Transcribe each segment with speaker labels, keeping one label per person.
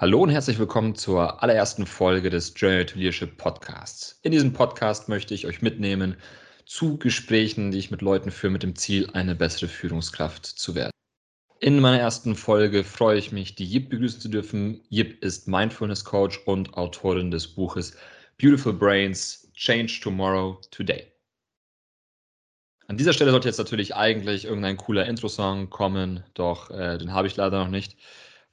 Speaker 1: Hallo und herzlich willkommen zur allerersten Folge des Journey to Leadership Podcasts. In diesem Podcast möchte ich euch mitnehmen zu Gesprächen, die ich mit Leuten führe, mit dem Ziel, eine bessere Führungskraft zu werden. In meiner ersten Folge freue ich mich, die Jip begrüßen zu dürfen. Jip ist Mindfulness Coach und Autorin des Buches Beautiful Brains, Change Tomorrow, Today. An dieser Stelle sollte jetzt natürlich eigentlich irgendein cooler Intro-Song kommen, doch äh, den habe ich leider noch nicht.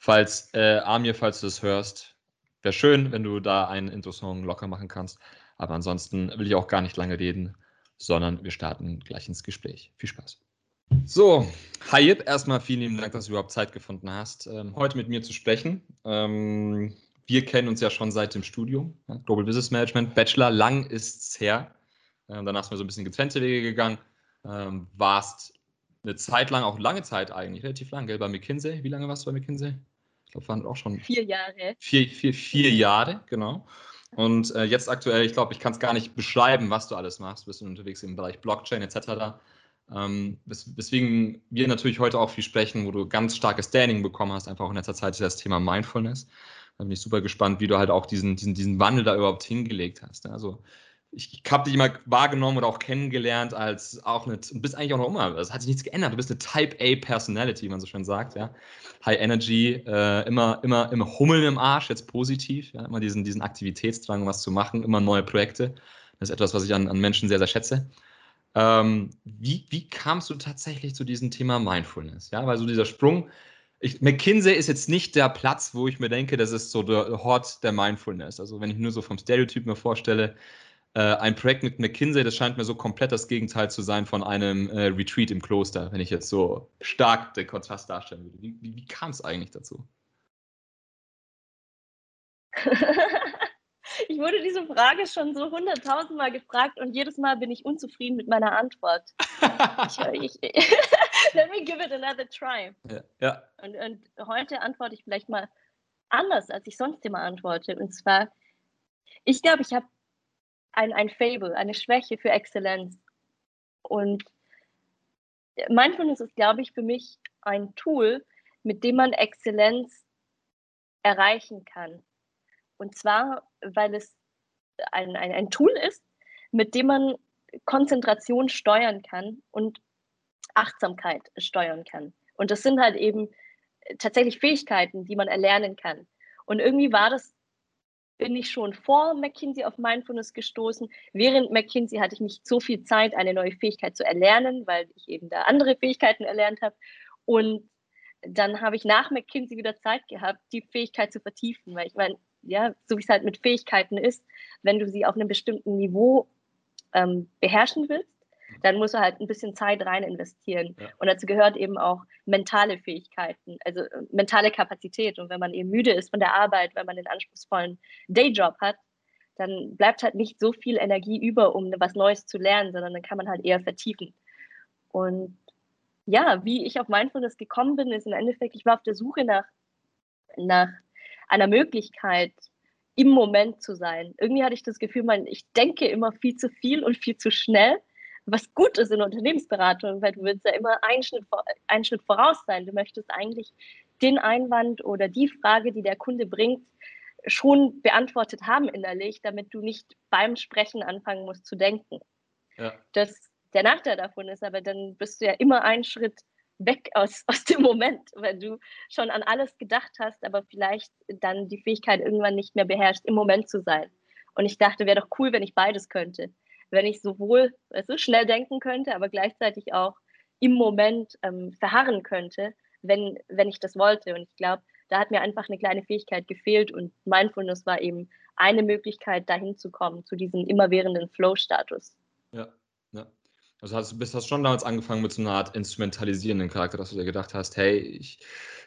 Speaker 1: Falls, äh, Amir, falls du das hörst, wäre schön, wenn du da einen Intro-Song locker machen kannst. Aber ansonsten will ich auch gar nicht lange reden, sondern wir starten gleich ins Gespräch. Viel Spaß. So, Hayib, erstmal vielen lieben Dank, dass du überhaupt Zeit gefunden hast, ähm, heute mit mir zu sprechen. Ähm, wir kennen uns ja schon seit dem Studium, ja, Global Business Management, Bachelor, lang ist es her. Ähm, danach sind wir so ein bisschen getrennte Wege gegangen. Ähm, warst eine Zeit lang, auch lange Zeit eigentlich, relativ lang, gell, bei McKinsey. Wie lange warst du bei McKinsey? Glaube, waren auch schon.
Speaker 2: Vier Jahre.
Speaker 1: Vier, vier, vier Jahre, genau. Und äh, jetzt aktuell, ich glaube, ich kann es gar nicht beschreiben, was du alles machst. Du bist unterwegs im Bereich Blockchain etc. Ähm, wes weswegen wir natürlich heute auch viel sprechen, wo du ganz starkes Standing bekommen hast, einfach auch in letzter Zeit das Thema Mindfulness. Da bin ich super gespannt, wie du halt auch diesen, diesen, diesen Wandel da überhaupt hingelegt hast. Also ich habe dich immer wahrgenommen oder auch kennengelernt als auch eine, du bist eigentlich auch noch immer, es hat sich nichts geändert, du bist eine Type A Personality, wie man so schön sagt, ja. High Energy, äh, immer, immer, immer Hummeln im Arsch, jetzt positiv, ja, immer diesen, diesen Aktivitätsdrang, was zu machen, immer neue Projekte. Das ist etwas, was ich an, an Menschen sehr, sehr schätze. Ähm, wie, wie kamst du tatsächlich zu diesem Thema Mindfulness? Ja, weil so dieser Sprung, ich, McKinsey ist jetzt nicht der Platz, wo ich mir denke, das ist so der Hort der Mindfulness. Also wenn ich nur so vom Stereotyp mir vorstelle, äh, ein Projekt mit McKinsey, das scheint mir so komplett das Gegenteil zu sein von einem äh, Retreat im Kloster, wenn ich jetzt so stark den Kontrast darstellen würde. Wie, wie, wie kam es eigentlich dazu?
Speaker 2: ich wurde diese Frage schon so hunderttausendmal gefragt und jedes Mal bin ich unzufrieden mit meiner Antwort. ich, ich, let me give it another try. Ja. ja. Und, und heute antworte ich vielleicht mal anders, als ich sonst immer antworte. Und zwar, ich glaube, ich habe ein, ein Fable, eine Schwäche für Exzellenz. Und Mindfulness ist, glaube ich, für mich ein Tool, mit dem man Exzellenz erreichen kann. Und zwar, weil es ein, ein, ein Tool ist, mit dem man Konzentration steuern kann und Achtsamkeit steuern kann. Und das sind halt eben tatsächlich Fähigkeiten, die man erlernen kann. Und irgendwie war das bin ich schon vor McKinsey auf Mindfulness gestoßen. Während McKinsey hatte ich nicht so viel Zeit, eine neue Fähigkeit zu erlernen, weil ich eben da andere Fähigkeiten erlernt habe. Und dann habe ich nach McKinsey wieder Zeit gehabt, die Fähigkeit zu vertiefen, weil ich meine, ja, so wie es halt mit Fähigkeiten ist, wenn du sie auf einem bestimmten Niveau ähm, beherrschen willst, dann musst du halt ein bisschen Zeit rein investieren. Ja. Und dazu gehört eben auch mentale Fähigkeiten, also äh, mentale Kapazität. Und wenn man eben müde ist von der Arbeit, wenn man den anspruchsvollen Dayjob hat, dann bleibt halt nicht so viel Energie über, um was Neues zu lernen, sondern dann kann man halt eher vertiefen. Und ja, wie ich auf Mindfulness gekommen bin, ist im Endeffekt, ich war auf der Suche nach, nach einer Möglichkeit, im Moment zu sein. Irgendwie hatte ich das Gefühl, man, ich denke immer viel zu viel und viel zu schnell was gut ist in Unternehmensberatung, weil du willst ja immer einen Schritt, einen Schritt voraus sein. Du möchtest eigentlich den Einwand oder die Frage, die der Kunde bringt, schon beantwortet haben innerlich, damit du nicht beim Sprechen anfangen musst zu denken. Ja. Das, der Nachteil davon ist aber, dann bist du ja immer einen Schritt weg aus, aus dem Moment, weil du schon an alles gedacht hast, aber vielleicht dann die Fähigkeit irgendwann nicht mehr beherrscht, im Moment zu sein. Und ich dachte, wäre doch cool, wenn ich beides könnte wenn ich sowohl weißt du, schnell denken könnte, aber gleichzeitig auch im Moment ähm, verharren könnte, wenn, wenn ich das wollte. Und ich glaube, da hat mir einfach eine kleine Fähigkeit gefehlt und Mindfulness war eben eine Möglichkeit, dahin zu kommen, zu diesem immerwährenden Flow-Status.
Speaker 1: Ja, ja. Also hast, du hast schon damals angefangen mit so einer Art instrumentalisierenden Charakter, dass du dir gedacht hast, hey, ich,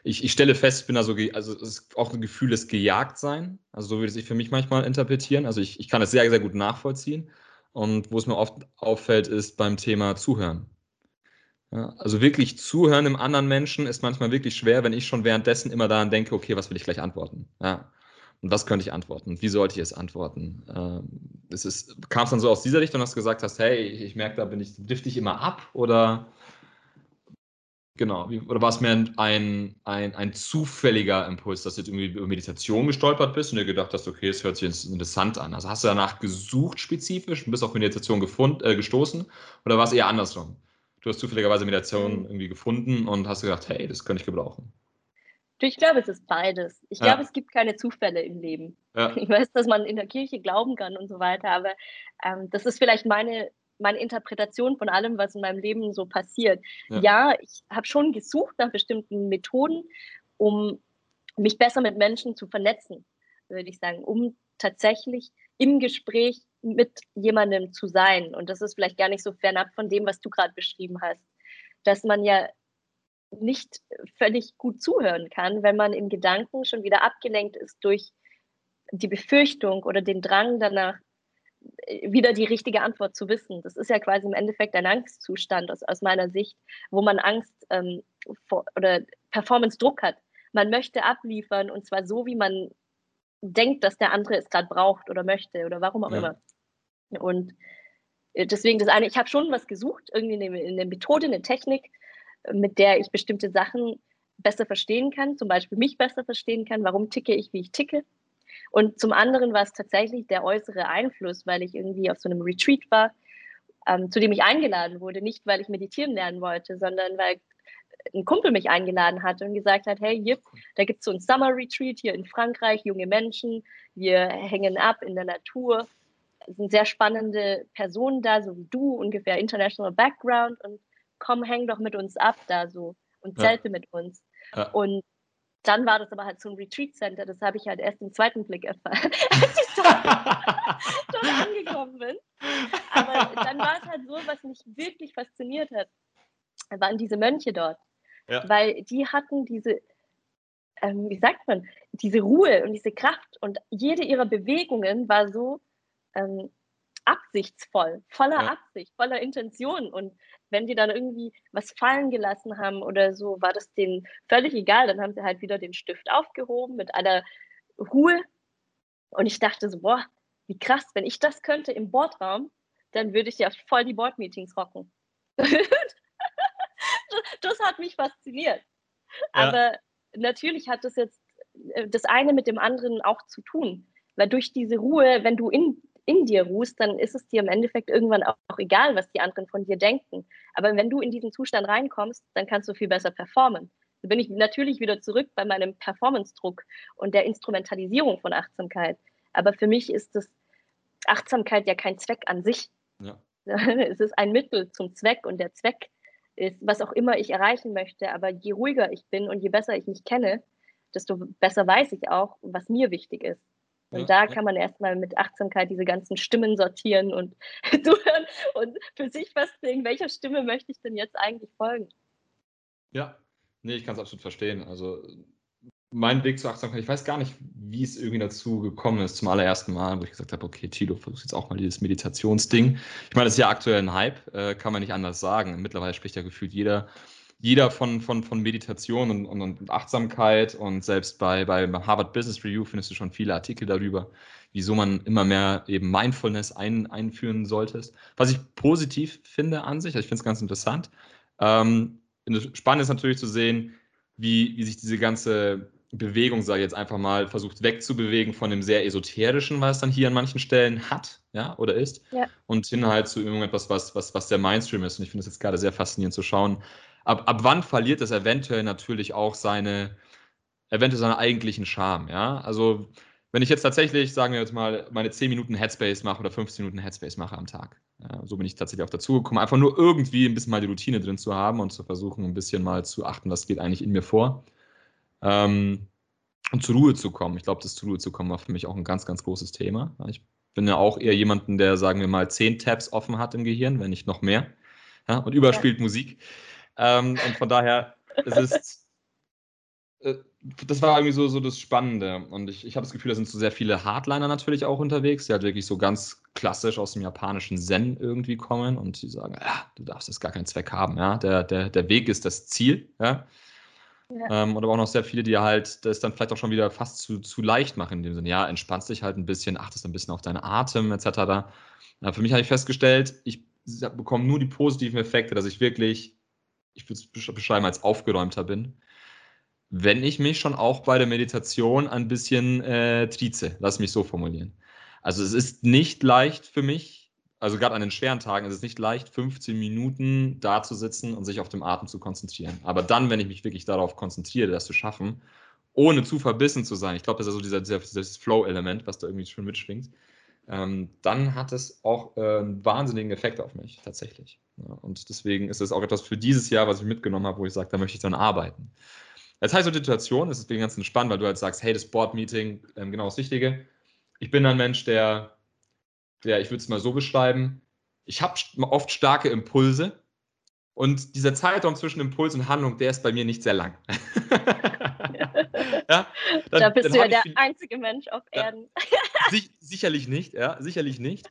Speaker 1: ich, ich stelle fest, ich bin da so, also es ist auch ein Gefühl des Gejagtsein. Also so würde es sich für mich manchmal interpretieren. Also ich, ich kann es sehr, sehr gut nachvollziehen. Und wo es mir oft auffällt, ist beim Thema Zuhören. Ja, also wirklich zuhören im anderen Menschen ist manchmal wirklich schwer, wenn ich schon währenddessen immer daran denke, okay, was will ich gleich antworten? Ja. Und was könnte ich antworten? Wie sollte ich es antworten? Ähm, es ist, kam es dann so aus dieser Richtung, dass du gesagt hast, hey, ich merke, da bin ich, drifte ich immer ab oder Genau. Oder war es mehr ein, ein, ein zufälliger Impuls, dass du jetzt irgendwie über Meditation gestolpert bist und dir gedacht hast, okay, es hört sich interessant an? Also hast du danach gesucht spezifisch und bist auf Meditation gefund, äh, gestoßen oder war es eher andersrum? Du hast zufälligerweise Meditation mhm. irgendwie gefunden und hast gedacht, hey, das könnte ich gebrauchen.
Speaker 2: Ich glaube, es ist beides. Ich ja. glaube, es gibt keine Zufälle im Leben. Ja. Ich weiß, dass man in der Kirche glauben kann und so weiter, aber ähm, das ist vielleicht meine meine Interpretation von allem, was in meinem Leben so passiert. Ja, ja ich habe schon gesucht nach bestimmten Methoden, um mich besser mit Menschen zu vernetzen, würde ich sagen, um tatsächlich im Gespräch mit jemandem zu sein. Und das ist vielleicht gar nicht so fernab von dem, was du gerade beschrieben hast, dass man ja nicht völlig gut zuhören kann, wenn man in Gedanken schon wieder abgelenkt ist durch die Befürchtung oder den Drang danach, wieder die richtige Antwort zu wissen. Das ist ja quasi im Endeffekt ein Angstzustand aus, aus meiner Sicht, wo man Angst ähm, vor, oder Performance-Druck hat. Man möchte abliefern und zwar so, wie man denkt, dass der andere es gerade braucht oder möchte oder warum auch ja. immer. Und äh, deswegen das eine, ich habe schon was gesucht, irgendwie eine, eine Methode, eine Technik, mit der ich bestimmte Sachen besser verstehen kann, zum Beispiel mich besser verstehen kann, warum ticke ich, wie ich ticke und zum anderen war es tatsächlich der äußere Einfluss, weil ich irgendwie auf so einem Retreat war, ähm, zu dem ich eingeladen wurde. Nicht, weil ich meditieren lernen wollte, sondern weil ein Kumpel mich eingeladen hat und gesagt hat, hey, Jip, da gibt es so ein Summer Retreat hier in Frankreich, junge Menschen, wir hängen ab in der Natur. Es sind sehr spannende Personen da, so wie du, ungefähr international Background und komm, häng doch mit uns ab da so und zelte ja. mit uns. Ja. Und dann war das aber halt so ein Retreat Center, das habe ich halt erst im zweiten Blick erfahren, als ich dort, dort angekommen bin. Aber dann war es halt so, was mich wirklich fasziniert hat, waren diese Mönche dort. Ja. Weil die hatten diese, ähm, wie sagt man, diese Ruhe und diese Kraft und jede ihrer Bewegungen war so ähm, absichtsvoll, voller ja. Absicht, voller Intention. Und wenn die dann irgendwie was fallen gelassen haben oder so, war das denen völlig egal. Dann haben sie halt wieder den Stift aufgehoben mit aller Ruhe. Und ich dachte so, boah, wie krass, wenn ich das könnte im Boardraum, dann würde ich ja voll die Board-Meetings rocken. das hat mich fasziniert. Ja. Aber natürlich hat das jetzt äh, das eine mit dem anderen auch zu tun. Weil durch diese Ruhe, wenn du in in dir ruhst, dann ist es dir im Endeffekt irgendwann auch, auch egal, was die anderen von dir denken. Aber wenn du in diesen Zustand reinkommst, dann kannst du viel besser performen. Da bin ich natürlich wieder zurück bei meinem Performance-Druck und der Instrumentalisierung von Achtsamkeit. Aber für mich ist das Achtsamkeit ja kein Zweck an sich. Ja. Es ist ein Mittel zum Zweck und der Zweck ist, was auch immer ich erreichen möchte. Aber je ruhiger ich bin und je besser ich mich kenne, desto besser weiß ich auch, was mir wichtig ist. Und ja, da kann man erstmal mit Achtsamkeit diese ganzen Stimmen sortieren und zuhören und für sich festlegen, welcher Stimme möchte ich denn jetzt eigentlich folgen.
Speaker 1: Ja, nee, ich kann es absolut verstehen. Also mein Weg zur Achtsamkeit, ich weiß gar nicht, wie es irgendwie dazu gekommen ist, zum allerersten Mal, wo ich gesagt habe, okay, Tilo, versuch jetzt auch mal dieses Meditationsding. Ich meine, das ist ja aktuell ein Hype, äh, kann man nicht anders sagen. Mittlerweile spricht ja gefühlt jeder jeder von, von, von Meditation und, und, und Achtsamkeit und selbst bei, bei Harvard Business Review findest du schon viele Artikel darüber, wieso man immer mehr eben Mindfulness ein, einführen sollte. Was ich positiv finde an sich, also ich finde es ganz interessant. Ähm, spannend ist natürlich zu sehen, wie, wie sich diese ganze Bewegung, sage ich jetzt einfach mal, versucht wegzubewegen von dem sehr esoterischen, was es dann hier an manchen Stellen hat, ja, oder ist, ja. und hin halt zu irgendetwas, was, was, was der Mainstream ist. Und ich finde es jetzt gerade sehr faszinierend zu schauen, ab, ab wann verliert es eventuell natürlich auch seine, eventuell seinen eigentlichen Charme, ja? Also, wenn ich jetzt tatsächlich, sagen wir jetzt mal, meine 10 Minuten Headspace mache oder 15 Minuten Headspace mache am Tag. Ja, so bin ich tatsächlich auch dazu gekommen, einfach nur irgendwie ein bisschen mal die Routine drin zu haben und zu versuchen, ein bisschen mal zu achten, was geht eigentlich in mir vor. Ähm, und zur Ruhe zu kommen. Ich glaube, das zur Ruhe zu kommen war für mich auch ein ganz, ganz großes Thema. Ich bin ja auch eher jemanden, der, sagen wir mal, zehn Tabs offen hat im Gehirn, wenn nicht noch mehr. Ja, und überspielt ja. Musik. Ähm, und von daher, es ist. Äh, das war irgendwie so, so das Spannende. Und ich, ich habe das Gefühl, da sind so sehr viele Hardliner natürlich auch unterwegs, die halt wirklich so ganz klassisch aus dem japanischen Zen irgendwie kommen und die sagen, ja, du darfst jetzt gar keinen Zweck haben, ja. Der, der, der Weg ist das Ziel, ja. Ja. Ähm, und aber auch noch sehr viele, die halt das dann vielleicht auch schon wieder fast zu, zu leicht machen, in dem Sinne, ja, entspannst dich halt ein bisschen, achtest ein bisschen auf deinen Atem, etc. Ja, für mich habe ich festgestellt, ich bekomme nur die positiven Effekte, dass ich wirklich ich würde es beschreiben als aufgeräumter bin, wenn ich mich schon auch bei der Meditation ein bisschen äh, trieze. Lass mich so formulieren. Also es ist nicht leicht für mich, also gerade an den schweren Tagen, ist es nicht leicht, 15 Minuten da zu sitzen und sich auf den Atem zu konzentrieren. Aber dann, wenn ich mich wirklich darauf konzentriere, das zu schaffen, ohne zu verbissen zu sein, ich glaube, das ist so dieser, dieser dieses Flow-Element, was da irgendwie schon mitschwingt, ähm, dann hat es auch äh, einen wahnsinnigen Effekt auf mich, tatsächlich. Ja, und deswegen ist es auch etwas für dieses Jahr, was ich mitgenommen habe, wo ich sage, da möchte ich dann arbeiten. Als heißt so Situation, ist deswegen ganz entspannt, weil du halt sagst, hey, das Board-Meeting, ähm, genau das Richtige. Ich bin ein Mensch, der, der ich würde es mal so beschreiben, ich habe oft starke Impulse und dieser Zeitraum zwischen Impuls und Handlung, der ist bei mir nicht sehr lang.
Speaker 2: ja, dann, da bist du ja der einzige Mensch auf Erden.
Speaker 1: Ja, sicherlich nicht, ja, sicherlich nicht.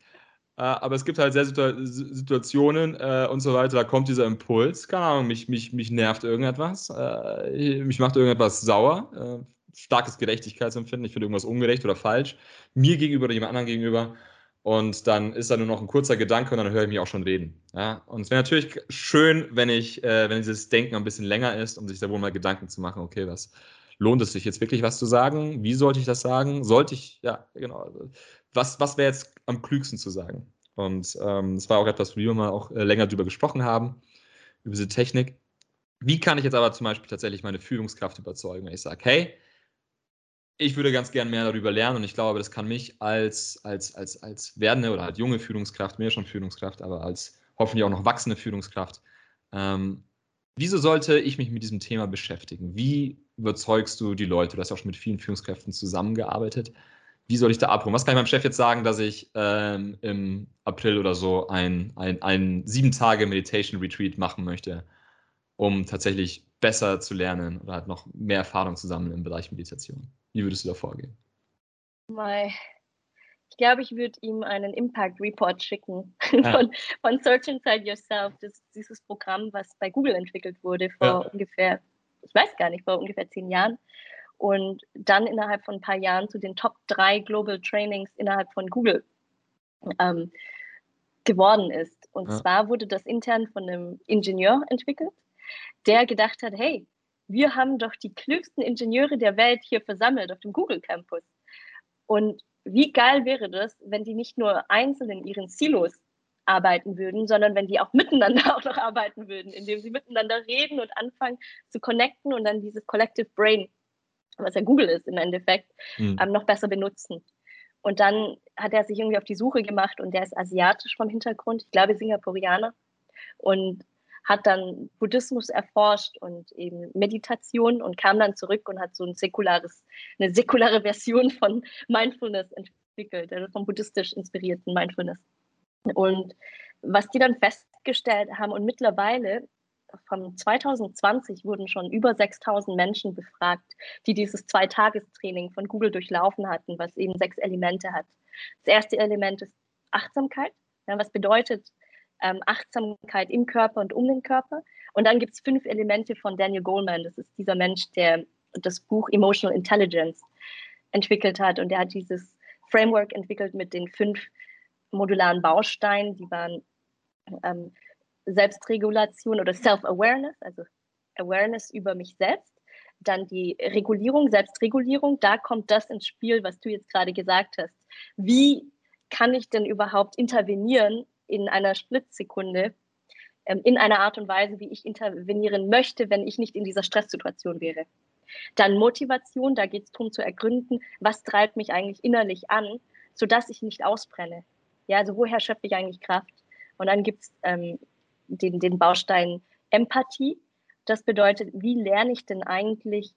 Speaker 1: Äh, aber es gibt halt sehr Situationen äh, und so weiter, da kommt dieser Impuls, keine Ahnung, mich, mich, mich nervt irgendetwas, äh, mich macht irgendetwas sauer, äh, starkes Gerechtigkeitsempfinden, ich finde irgendwas ungerecht oder falsch, mir gegenüber oder jemand anderem gegenüber. Und dann ist da nur noch ein kurzer Gedanke und dann höre ich mich auch schon reden. Ja? Und es wäre natürlich schön, wenn ich, äh, wenn dieses Denken ein bisschen länger ist, um sich da wohl mal Gedanken zu machen, okay, was lohnt es sich jetzt wirklich was zu sagen? Wie sollte ich das sagen? Sollte ich, ja, genau was, was wäre jetzt am klügsten zu sagen? Und ähm, das war auch etwas, wo wir mal auch äh, länger drüber gesprochen haben, über diese Technik. Wie kann ich jetzt aber zum Beispiel tatsächlich meine Führungskraft überzeugen, wenn ich sage, hey, ich würde ganz gern mehr darüber lernen und ich glaube, das kann mich als, als, als, als werdende oder halt junge Führungskraft, mehr schon Führungskraft, aber als hoffentlich auch noch wachsende Führungskraft, ähm, wieso sollte ich mich mit diesem Thema beschäftigen? Wie überzeugst du die Leute? Du hast ja auch schon mit vielen Führungskräften zusammengearbeitet wie soll ich da abholen? Was kann ich meinem Chef jetzt sagen, dass ich ähm, im April oder so ein, ein, ein sieben Tage Meditation Retreat machen möchte, um tatsächlich besser zu lernen oder halt noch mehr Erfahrung zu sammeln im Bereich Meditation? Wie würdest du da vorgehen?
Speaker 2: Ich glaube, ich würde ihm einen Impact Report schicken ja. von, von Search Inside Yourself. Das dieses Programm, was bei Google entwickelt wurde vor ja. ungefähr, ich weiß gar nicht, vor ungefähr zehn Jahren und dann innerhalb von ein paar Jahren zu den Top 3 Global Trainings innerhalb von Google ähm, geworden ist. Und ja. zwar wurde das intern von einem Ingenieur entwickelt, der gedacht hat, hey, wir haben doch die klügsten Ingenieure der Welt hier versammelt auf dem Google Campus. Und wie geil wäre das, wenn die nicht nur einzeln in ihren Silos arbeiten würden, sondern wenn die auch miteinander auch noch arbeiten würden, indem sie miteinander reden und anfangen zu connecten und dann dieses Collective Brain was ja Google ist im Endeffekt, mhm. ähm, noch besser benutzen. Und dann hat er sich irgendwie auf die Suche gemacht und der ist asiatisch vom Hintergrund, ich glaube Singapurianer, und hat dann Buddhismus erforscht und eben Meditation und kam dann zurück und hat so ein säkulares, eine säkulare Version von Mindfulness entwickelt, also vom buddhistisch inspirierten Mindfulness. Und was die dann festgestellt haben und mittlerweile von 2020 wurden schon über 6000 Menschen befragt, die dieses Zweitagestraining von Google durchlaufen hatten, was eben sechs Elemente hat. Das erste Element ist Achtsamkeit. Ja, was bedeutet ähm, Achtsamkeit im Körper und um den Körper? Und dann gibt es fünf Elemente von Daniel Goleman. Das ist dieser Mensch, der das Buch Emotional Intelligence entwickelt hat. Und der hat dieses Framework entwickelt mit den fünf modularen Bausteinen. Die waren ähm, Selbstregulation oder Self-Awareness, also Awareness über mich selbst. Dann die Regulierung, Selbstregulierung, da kommt das ins Spiel, was du jetzt gerade gesagt hast. Wie kann ich denn überhaupt intervenieren in einer Splitsekunde, ähm, in einer Art und Weise, wie ich intervenieren möchte, wenn ich nicht in dieser Stresssituation wäre? Dann Motivation, da geht es darum zu ergründen, was treibt mich eigentlich innerlich an, sodass ich nicht ausbrenne. Ja, also woher schöpfe ich eigentlich Kraft? Und dann gibt es ähm, den, den Baustein Empathie. Das bedeutet, wie lerne ich denn eigentlich,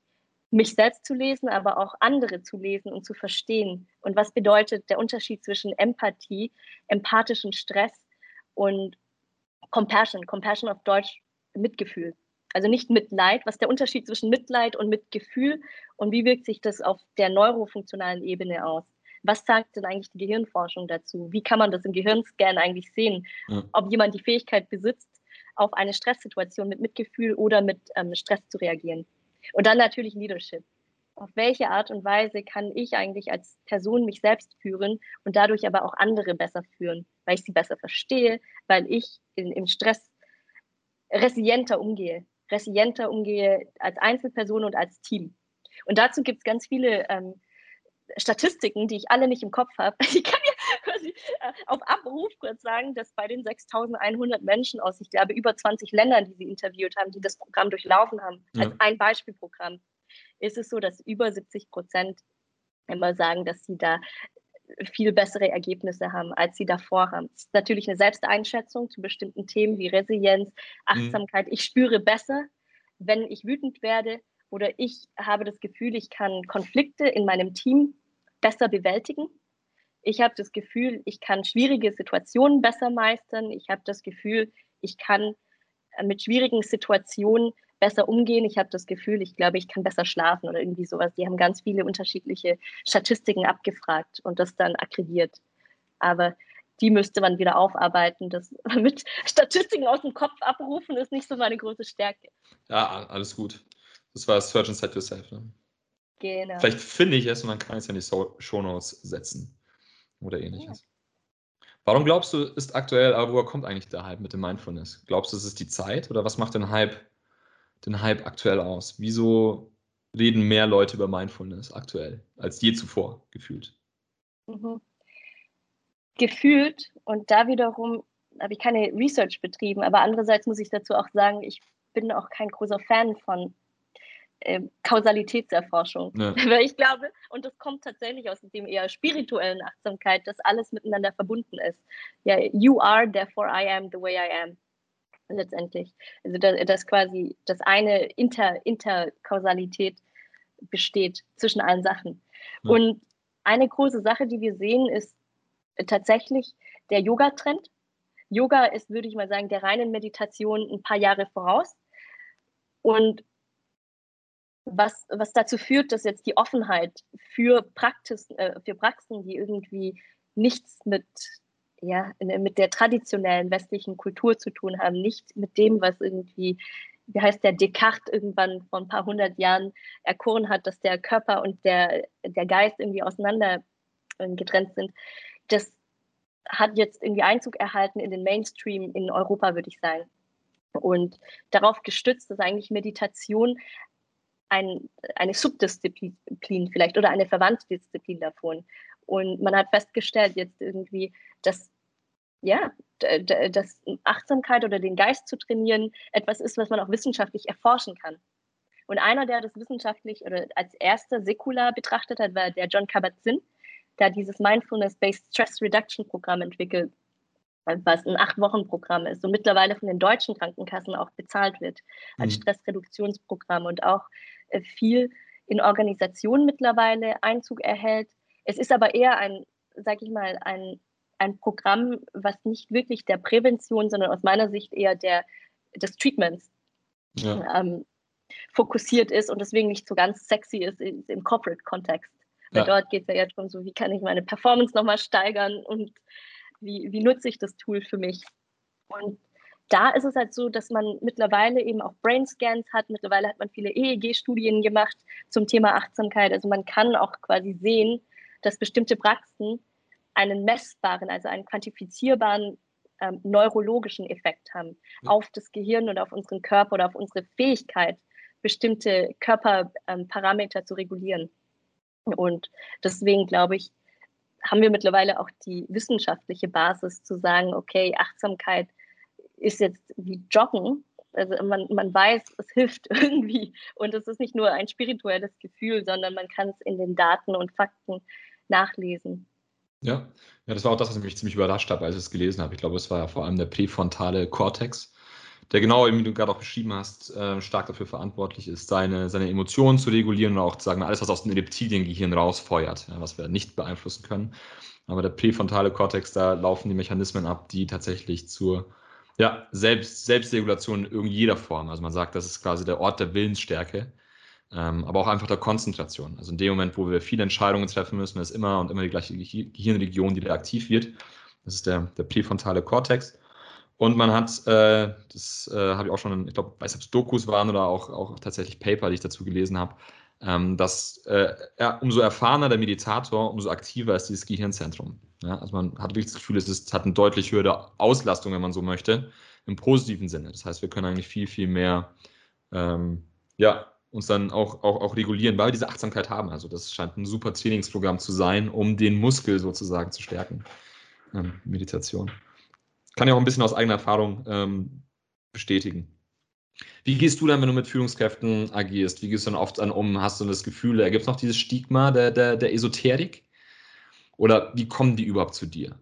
Speaker 2: mich selbst zu lesen, aber auch andere zu lesen und zu verstehen? Und was bedeutet der Unterschied zwischen Empathie, empathischen Stress und Compassion? Compassion auf Deutsch Mitgefühl. Also nicht Mitleid. Was ist der Unterschied zwischen Mitleid und Mitgefühl? Und wie wirkt sich das auf der neurofunktionalen Ebene aus? Was sagt denn eigentlich die Gehirnforschung dazu? Wie kann man das im Gehirnscan eigentlich sehen? Ja. Ob jemand die Fähigkeit besitzt, auf eine Stresssituation mit Mitgefühl oder mit ähm, Stress zu reagieren. Und dann natürlich Leadership. Auf welche Art und Weise kann ich eigentlich als Person mich selbst führen und dadurch aber auch andere besser führen, weil ich sie besser verstehe, weil ich in, im Stress resilienter umgehe. Resilienter umgehe als Einzelperson und als Team. Und dazu gibt es ganz viele ähm, Statistiken, die ich alle nicht im Kopf habe. Ich kann ja quasi äh, auf Abruf kurz sagen, dass bei den 6100 Menschen aus, ich glaube, über 20 Ländern, die sie interviewt haben, die das Programm durchlaufen haben, ja. als ein Beispielprogramm, ist es so, dass über 70 Prozent immer sagen, dass sie da viel bessere Ergebnisse haben, als sie davor haben. Es ist natürlich eine Selbsteinschätzung zu bestimmten Themen wie Resilienz, mhm. Achtsamkeit. Mhm. Ich spüre besser, wenn ich wütend werde oder ich habe das Gefühl, ich kann Konflikte in meinem Team besser bewältigen. Ich habe das Gefühl, ich kann schwierige Situationen besser meistern. Ich habe das Gefühl, ich kann äh, mit schwierigen Situationen besser umgehen. Ich habe das Gefühl, ich glaube, ich kann besser schlafen oder irgendwie sowas. Die haben ganz viele unterschiedliche Statistiken abgefragt und das dann akkrediert. Aber die müsste man wieder aufarbeiten. Das mit Statistiken aus dem Kopf abrufen ist nicht so meine große Stärke.
Speaker 1: Ja, alles gut. Das war and Set Yourself. Ne? Genau. Vielleicht finde ich es und dann kann ich es in die Show Notes setzen oder ähnliches. Ja. Warum glaubst du, ist aktuell, aber woher kommt eigentlich der Hype mit dem Mindfulness? Glaubst du, es ist die Zeit oder was macht den Hype, den Hype aktuell aus? Wieso reden mehr Leute über Mindfulness aktuell als je zuvor gefühlt?
Speaker 2: Mhm. Gefühlt und da wiederum habe ich keine Research betrieben, aber andererseits muss ich dazu auch sagen, ich bin auch kein großer Fan von äh, Kausalitätserforschung. Ja. Weil ich glaube, und das kommt tatsächlich aus dem eher spirituellen Achtsamkeit, dass alles miteinander verbunden ist. Ja, you are, therefore I am the way I am. Letztendlich. Also dass, dass quasi das eine Inter, Interkausalität besteht zwischen allen Sachen. Ja. Und eine große Sache, die wir sehen, ist tatsächlich der Yoga-Trend. Yoga ist, würde ich mal sagen, der reinen Meditation ein paar Jahre voraus. Und was, was dazu führt, dass jetzt die Offenheit für, Praxis, äh, für Praxen, die irgendwie nichts mit, ja, mit der traditionellen westlichen Kultur zu tun haben, nicht mit dem, was irgendwie, wie heißt der Descartes irgendwann vor ein paar hundert Jahren erkoren hat, dass der Körper und der, der Geist irgendwie auseinander äh, getrennt sind, das hat jetzt irgendwie Einzug erhalten in den Mainstream in Europa, würde ich sagen. Und darauf gestützt, dass eigentlich Meditation ein, eine Subdisziplin vielleicht oder eine verwandte Disziplin davon. Und man hat festgestellt jetzt irgendwie, dass ja, dass Achtsamkeit oder den Geist zu trainieren etwas ist, was man auch wissenschaftlich erforschen kann. Und einer, der das wissenschaftlich oder als erster säkular betrachtet hat, war der John Kabat-Zinn, der dieses Mindfulness-Based Stress Reduction Programm entwickelt, was ein Acht-Wochen-Programm ist und mittlerweile von den deutschen Krankenkassen auch bezahlt wird als mhm. Stressreduktionsprogramm und auch viel in Organisationen mittlerweile Einzug erhält. Es ist aber eher ein, sag ich mal, ein, ein Programm, was nicht wirklich der Prävention, sondern aus meiner Sicht eher der, des Treatments ja. ähm, fokussiert ist und deswegen nicht so ganz sexy ist im Corporate-Kontext. Weil ja. dort geht es ja jetzt darum, so wie kann ich meine Performance nochmal steigern und wie, wie nutze ich das Tool für mich. Und da ist es halt so, dass man mittlerweile eben auch Brain Scans hat. Mittlerweile hat man viele EEG-Studien gemacht zum Thema Achtsamkeit. Also man kann auch quasi sehen, dass bestimmte Praxen einen messbaren, also einen quantifizierbaren ähm, neurologischen Effekt haben ja. auf das Gehirn und auf unseren Körper oder auf unsere Fähigkeit, bestimmte Körperparameter ähm, zu regulieren. Und deswegen glaube ich, haben wir mittlerweile auch die wissenschaftliche Basis zu sagen, okay, Achtsamkeit ist jetzt wie Joggen. Also man, man weiß, es hilft irgendwie. Und es ist nicht nur ein spirituelles Gefühl, sondern man kann es in den Daten und Fakten nachlesen.
Speaker 1: Ja. ja, das war auch das, was mich ziemlich überrascht hat, als ich es gelesen habe. Ich glaube, es war ja vor allem der präfrontale Kortex, der genau, wie du gerade auch beschrieben hast, äh, stark dafür verantwortlich ist, seine, seine Emotionen zu regulieren und auch zu sagen, alles, was aus dem Reptiliengehirn rausfeuert, was wir nicht beeinflussen können. Aber der präfrontale Kortex, da laufen die Mechanismen ab, die tatsächlich zur ja, Selbst, Selbstregulation in jeder Form. Also man sagt, das ist quasi der Ort der Willensstärke, ähm, aber auch einfach der Konzentration. Also in dem Moment, wo wir viele Entscheidungen treffen müssen, ist immer und immer die gleiche Gehirnregion, die da aktiv wird. Das ist der, der präfrontale Kortex. Und man hat, äh, das äh, habe ich auch schon, ich glaube, weiß nicht, ob es Dokus waren oder auch, auch tatsächlich Paper, die ich dazu gelesen habe, ähm, dass äh, ja, umso erfahrener der Meditator, umso aktiver ist dieses Gehirnzentrum. Ja, also man hat wirklich das Gefühl, es ist, hat eine deutlich höhere Auslastung, wenn man so möchte, im positiven Sinne. Das heißt, wir können eigentlich viel, viel mehr ähm, ja, uns dann auch, auch, auch regulieren, weil wir diese Achtsamkeit haben. Also das scheint ein super Trainingsprogramm zu sein, um den Muskel sozusagen zu stärken. Ähm, Meditation. Kann ja auch ein bisschen aus eigener Erfahrung ähm, bestätigen. Wie gehst du dann, wenn du mit Führungskräften agierst? Wie gehst du dann oft an um? Hast du das Gefühl, da gibt es noch dieses Stigma der, der, der Esoterik? Oder wie kommen die überhaupt zu dir?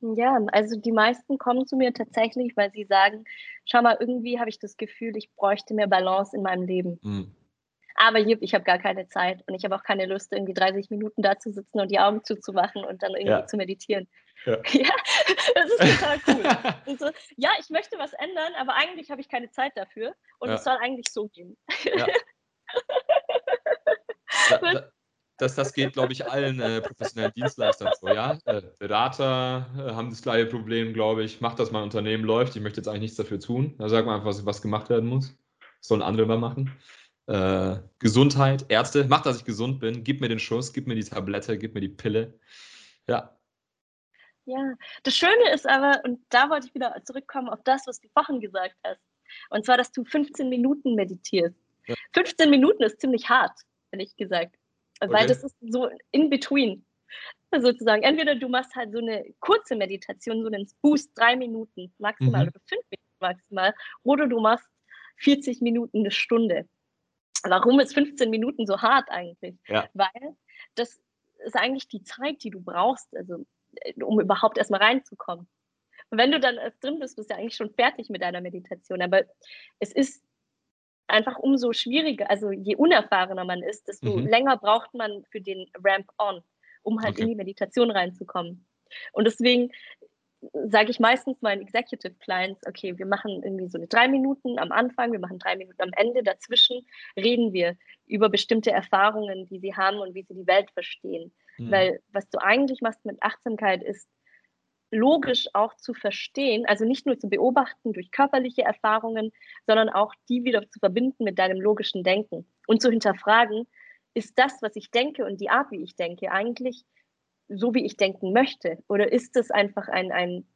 Speaker 2: Ja, also die meisten kommen zu mir tatsächlich, weil sie sagen, schau mal, irgendwie habe ich das Gefühl, ich bräuchte mehr Balance in meinem Leben. Mhm. Aber ich habe gar keine Zeit und ich habe auch keine Lust, irgendwie 30 Minuten da zu sitzen und die Augen zuzumachen und dann irgendwie ja. zu meditieren. Ja. ja. das ist total cool. so, ja, ich möchte was ändern, aber eigentlich habe ich keine Zeit dafür und ja. es soll eigentlich so gehen. Ja.
Speaker 1: da, das, das geht, glaube ich, allen äh, professionellen Dienstleistern so, ja. Äh, Berater äh, haben das gleiche Problem, glaube ich. Macht, dass mein Unternehmen läuft. Ich möchte jetzt eigentlich nichts dafür tun. Da sagt man einfach, was, was gemacht werden muss. Das sollen andere mal machen. Äh, Gesundheit, Ärzte, macht, dass ich gesund bin. Gib mir den Schuss, gib mir die Tablette, gib mir die Pille. Ja.
Speaker 2: Ja, das Schöne ist aber, und da wollte ich wieder zurückkommen auf das, was du vorhin gesagt hast. Und zwar, dass du 15 Minuten meditierst. Ja. 15 Minuten ist ziemlich hart, ehrlich gesagt. Okay. Weil das ist so in between sozusagen. Entweder du machst halt so eine kurze Meditation, so einen Boost, drei Minuten maximal mhm. oder fünf Minuten maximal, oder du machst 40 Minuten eine Stunde. Warum ist 15 Minuten so hart eigentlich? Ja. Weil das ist eigentlich die Zeit, die du brauchst, also um überhaupt erstmal reinzukommen. Und wenn du dann drin bist, bist du ja eigentlich schon fertig mit deiner Meditation. Aber es ist einfach umso schwieriger, also je unerfahrener man ist, desto mhm. länger braucht man für den Ramp-on, um halt okay. in die Meditation reinzukommen. Und deswegen sage ich meistens meinen Executive Clients, okay, wir machen irgendwie so eine drei Minuten am Anfang, wir machen drei Minuten am Ende, dazwischen reden wir über bestimmte Erfahrungen, die sie haben und wie sie die Welt verstehen. Mhm. Weil was du eigentlich machst mit Achtsamkeit ist, logisch auch zu verstehen, also nicht nur zu beobachten durch körperliche Erfahrungen, sondern auch die wieder zu verbinden mit deinem logischen Denken und zu hinterfragen, ist das, was ich denke und die Art, wie ich denke, eigentlich so, wie ich denken möchte? Oder ist es einfach ein, ein,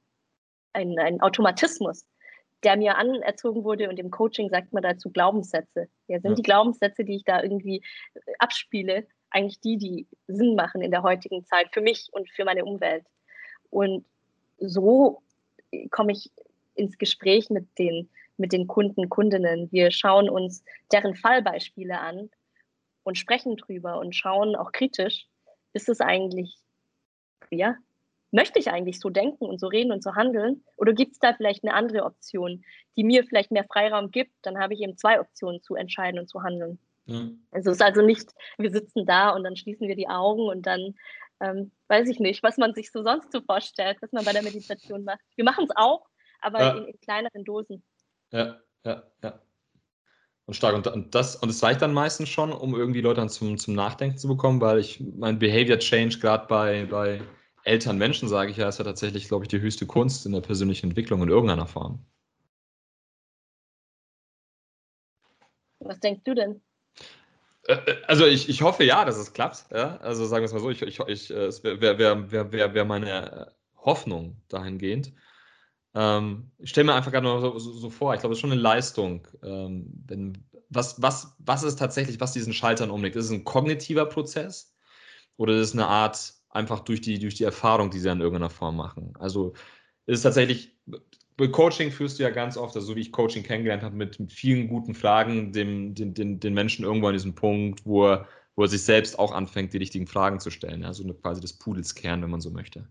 Speaker 2: ein, ein Automatismus, der mir anerzogen wurde und im Coaching sagt man dazu Glaubenssätze. Ja, sind ja. die Glaubenssätze, die ich da irgendwie abspiele, eigentlich die, die Sinn machen in der heutigen Zeit für mich und für meine Umwelt. Und so komme ich ins Gespräch mit den, mit den Kunden, Kundinnen. Wir schauen uns deren Fallbeispiele an und sprechen drüber und schauen auch kritisch, ist es eigentlich, ja, möchte ich eigentlich so denken und so reden und so handeln? Oder gibt es da vielleicht eine andere Option, die mir vielleicht mehr Freiraum gibt? Dann habe ich eben zwei Optionen zu entscheiden und zu handeln. Mhm. Also es ist also nicht, wir sitzen da und dann schließen wir die Augen und dann ähm, weiß ich nicht, was man sich so sonst so vorstellt, was man bei der Meditation macht. Wir machen es auch, aber ja. in, in, kleineren Dosen.
Speaker 1: Ja, ja, ja. Und stark. Und, und, das, und es reicht dann meistens schon, um irgendwie Leute dann zum, zum Nachdenken zu bekommen, weil ich mein Behavior Change gerade bei, bei älteren Menschen, sage ich ja, ist ja tatsächlich, glaube ich, die höchste Kunst in der persönlichen Entwicklung in irgendeiner Form.
Speaker 2: Was denkst du denn?
Speaker 1: Äh, äh, also ich, ich hoffe ja, dass es klappt. Ja? Also sagen wir es mal so, ich, ich, ich, äh, es wäre wär, wär, wär, wär meine Hoffnung dahingehend. Ähm, ich stelle mir einfach gerade mal so, so, so, vor, ich glaube, es ist schon eine Leistung. Ähm, wenn, was, was, was ist tatsächlich, was diesen Schaltern umlegt? Ist es ein kognitiver Prozess oder ist es eine Art einfach durch die, durch die Erfahrung, die sie in irgendeiner Form machen? Also ist es tatsächlich mit Coaching führst du ja ganz oft, also so wie ich Coaching kennengelernt habe, mit, mit vielen guten Fragen, dem, den, den, den Menschen irgendwo an diesem Punkt, wo er, wo er sich selbst auch anfängt, die richtigen Fragen zu stellen. Also eine, quasi des Pudels Kern, wenn man so möchte.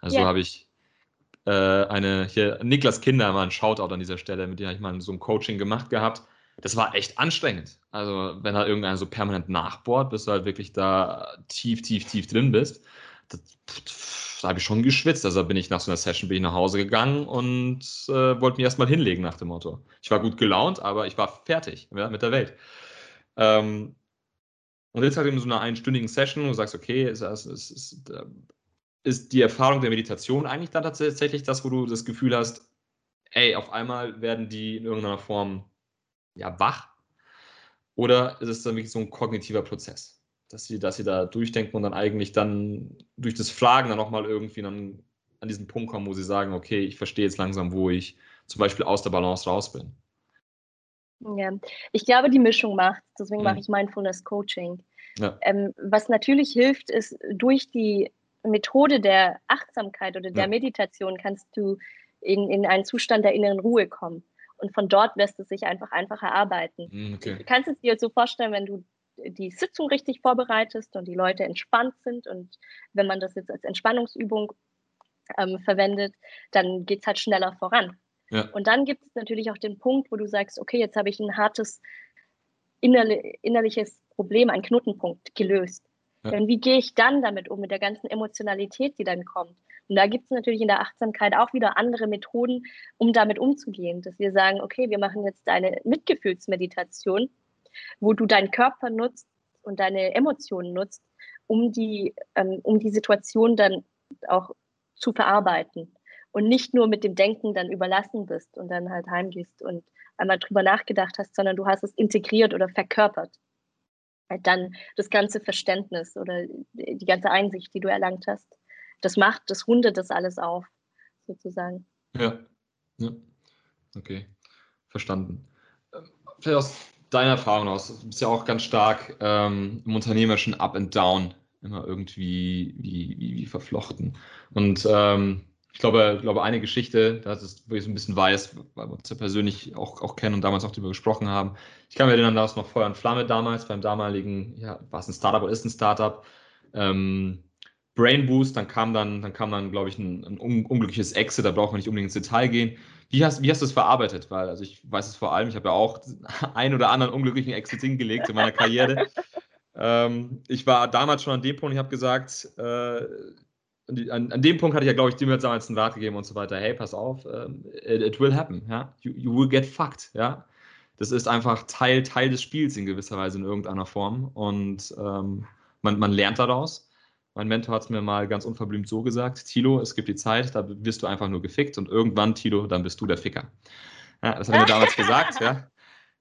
Speaker 1: Also yeah. habe ich äh, eine, hier, Niklas Kinder, mal ein Shoutout an dieser Stelle, mit dem habe ich mal so ein Coaching gemacht gehabt. Das war echt anstrengend. Also, wenn da irgendeiner so permanent nachbohrt, bis du halt wirklich da tief, tief, tief drin bist. Das, da habe ich schon geschwitzt. Also bin ich nach so einer Session bin ich nach Hause gegangen und äh, wollte mich erstmal hinlegen nach dem Motto. Ich war gut gelaunt, aber ich war fertig ja, mit der Welt. Ähm, und jetzt halt in so einer einstündigen Session, wo du sagst, okay, ist, ist, äh, ist, die Erfahrung der Meditation eigentlich dann tatsächlich das, wo du das Gefühl hast, ey, auf einmal werden die in irgendeiner Form ja wach? Oder ist es dann wirklich so ein kognitiver Prozess? dass sie, dass sie da durchdenken und dann eigentlich dann durch das Fragen dann nochmal irgendwie dann an diesen Punkt kommen, wo sie sagen, okay, ich verstehe jetzt langsam, wo ich zum Beispiel aus der Balance raus bin?
Speaker 2: Ja, ich glaube, die Mischung macht. Deswegen mhm. mache ich Mindfulness Coaching. Ja. Ähm, was natürlich hilft, ist durch die Methode der Achtsamkeit oder der ja. Meditation kannst du in, in einen Zustand der inneren Ruhe kommen. Und von dort lässt es sich einfach einfacher arbeiten. Mhm, okay. Du kannst es dir so vorstellen, wenn du die Sitzung richtig vorbereitest und die Leute entspannt sind und wenn man das jetzt als Entspannungsübung ähm, verwendet, dann geht es halt schneller voran. Ja. Und dann gibt es natürlich auch den Punkt, wo du sagst, okay, jetzt habe ich ein hartes innerli innerliches Problem, einen Knotenpunkt gelöst. Ja. Und wie gehe ich dann damit um, mit der ganzen Emotionalität, die dann kommt? Und da gibt es natürlich in der Achtsamkeit auch wieder andere Methoden, um damit umzugehen. Dass wir sagen, okay, wir machen jetzt eine Mitgefühlsmeditation, wo du deinen Körper nutzt und deine Emotionen nutzt, um die, ähm, um die Situation dann auch zu verarbeiten und nicht nur mit dem Denken dann überlassen bist und dann halt heimgehst und einmal drüber nachgedacht hast, sondern du hast es integriert oder verkörpert. Halt dann das ganze Verständnis oder die ganze Einsicht, die du erlangt hast, das macht, das rundet das alles auf, sozusagen.
Speaker 1: Ja, ja. okay, verstanden. Vielleicht aus deiner Erfahrung aus, du bist ja auch ganz stark ähm, im unternehmerischen Up and Down immer irgendwie wie, wie, wie verflochten. Und ähm, ich glaube, ich glaube, eine Geschichte, das ist, wo ich so ein bisschen weiß, weil wir uns ja persönlich auch, auch kennen und damals auch darüber gesprochen haben. Ich kann mir erinnern, da war es noch Feuer und Flamme damals beim damaligen, ja, war es ein Startup oder ist ein Startup? Ähm, Brain Boost, dann kam dann, dann kam dann, glaube ich, ein, ein unglückliches Exit, da brauchen wir nicht unbedingt ins Detail gehen. Wie hast, wie hast du es verarbeitet? Weil, also ich weiß es vor allem, ich habe ja auch ein oder anderen unglücklichen Exit hingelegt in meiner Karriere. ähm, ich war damals schon an dem Punkt, ich habe gesagt, äh, an, an, dem Punkt hatte ich ja, glaube ich, dir damals einen Rat gegeben und so weiter. Hey, pass auf, um, it, it, will happen, ja. You, you, will get fucked, ja. Das ist einfach Teil, Teil des Spiels in gewisser Weise in irgendeiner Form und ähm, man, man lernt daraus. Mein Mentor hat es mir mal ganz unverblümt so gesagt: Tilo, es gibt die Zeit, da wirst du einfach nur gefickt und irgendwann, Tilo, dann bist du der Ficker. Ja, das hat er mir damals gesagt, ja.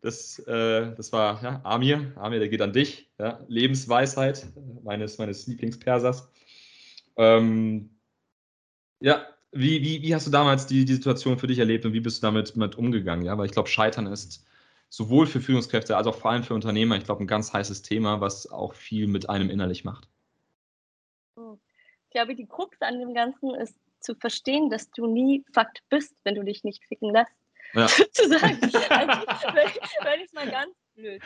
Speaker 1: Das, äh, das war ja, Amir, Amir, der geht an dich, ja. Lebensweisheit meines, meines Lieblingspersers. Ähm, ja, wie, wie, wie hast du damals die, die Situation für dich erlebt und wie bist du damit mit umgegangen? Ja, weil ich glaube, Scheitern ist sowohl für Führungskräfte als auch vor allem für Unternehmer, ich glaube, ein ganz heißes Thema, was auch viel mit einem innerlich macht.
Speaker 2: Ich glaube, die Krux an dem Ganzen ist zu verstehen, dass du nie Fakt bist, wenn du dich nicht ficken lässt. Ja. Sozusagen. also, wenn ich es mal ganz blöd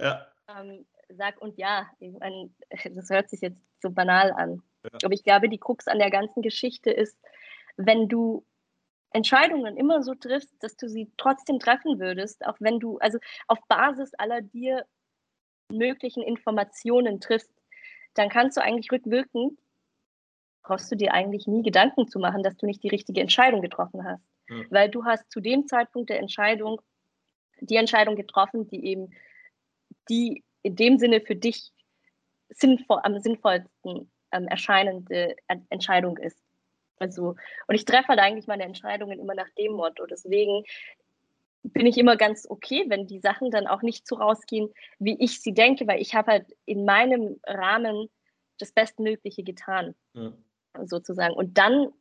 Speaker 2: ja. ähm, sag, und ja, ich mein, das hört sich jetzt so banal an. Ja. Aber ich glaube, die Krux an der ganzen Geschichte ist, wenn du Entscheidungen immer so triffst, dass du sie trotzdem treffen würdest, auch wenn du, also auf Basis aller dir möglichen Informationen triffst, dann kannst du eigentlich rückwirkend, brauchst du dir eigentlich nie Gedanken zu machen, dass du nicht die richtige Entscheidung getroffen hast. Ja. Weil du hast zu dem Zeitpunkt der Entscheidung die Entscheidung getroffen, die eben die in dem Sinne für dich sinnvoll, am sinnvollsten ähm, erscheinende Entscheidung ist. Also, und ich treffe halt eigentlich meine Entscheidungen immer nach dem Motto. Deswegen bin ich immer ganz okay, wenn die Sachen dann auch nicht so rausgehen, wie ich sie denke, weil ich habe halt in meinem Rahmen das Bestmögliche getan, ja. sozusagen. Und dann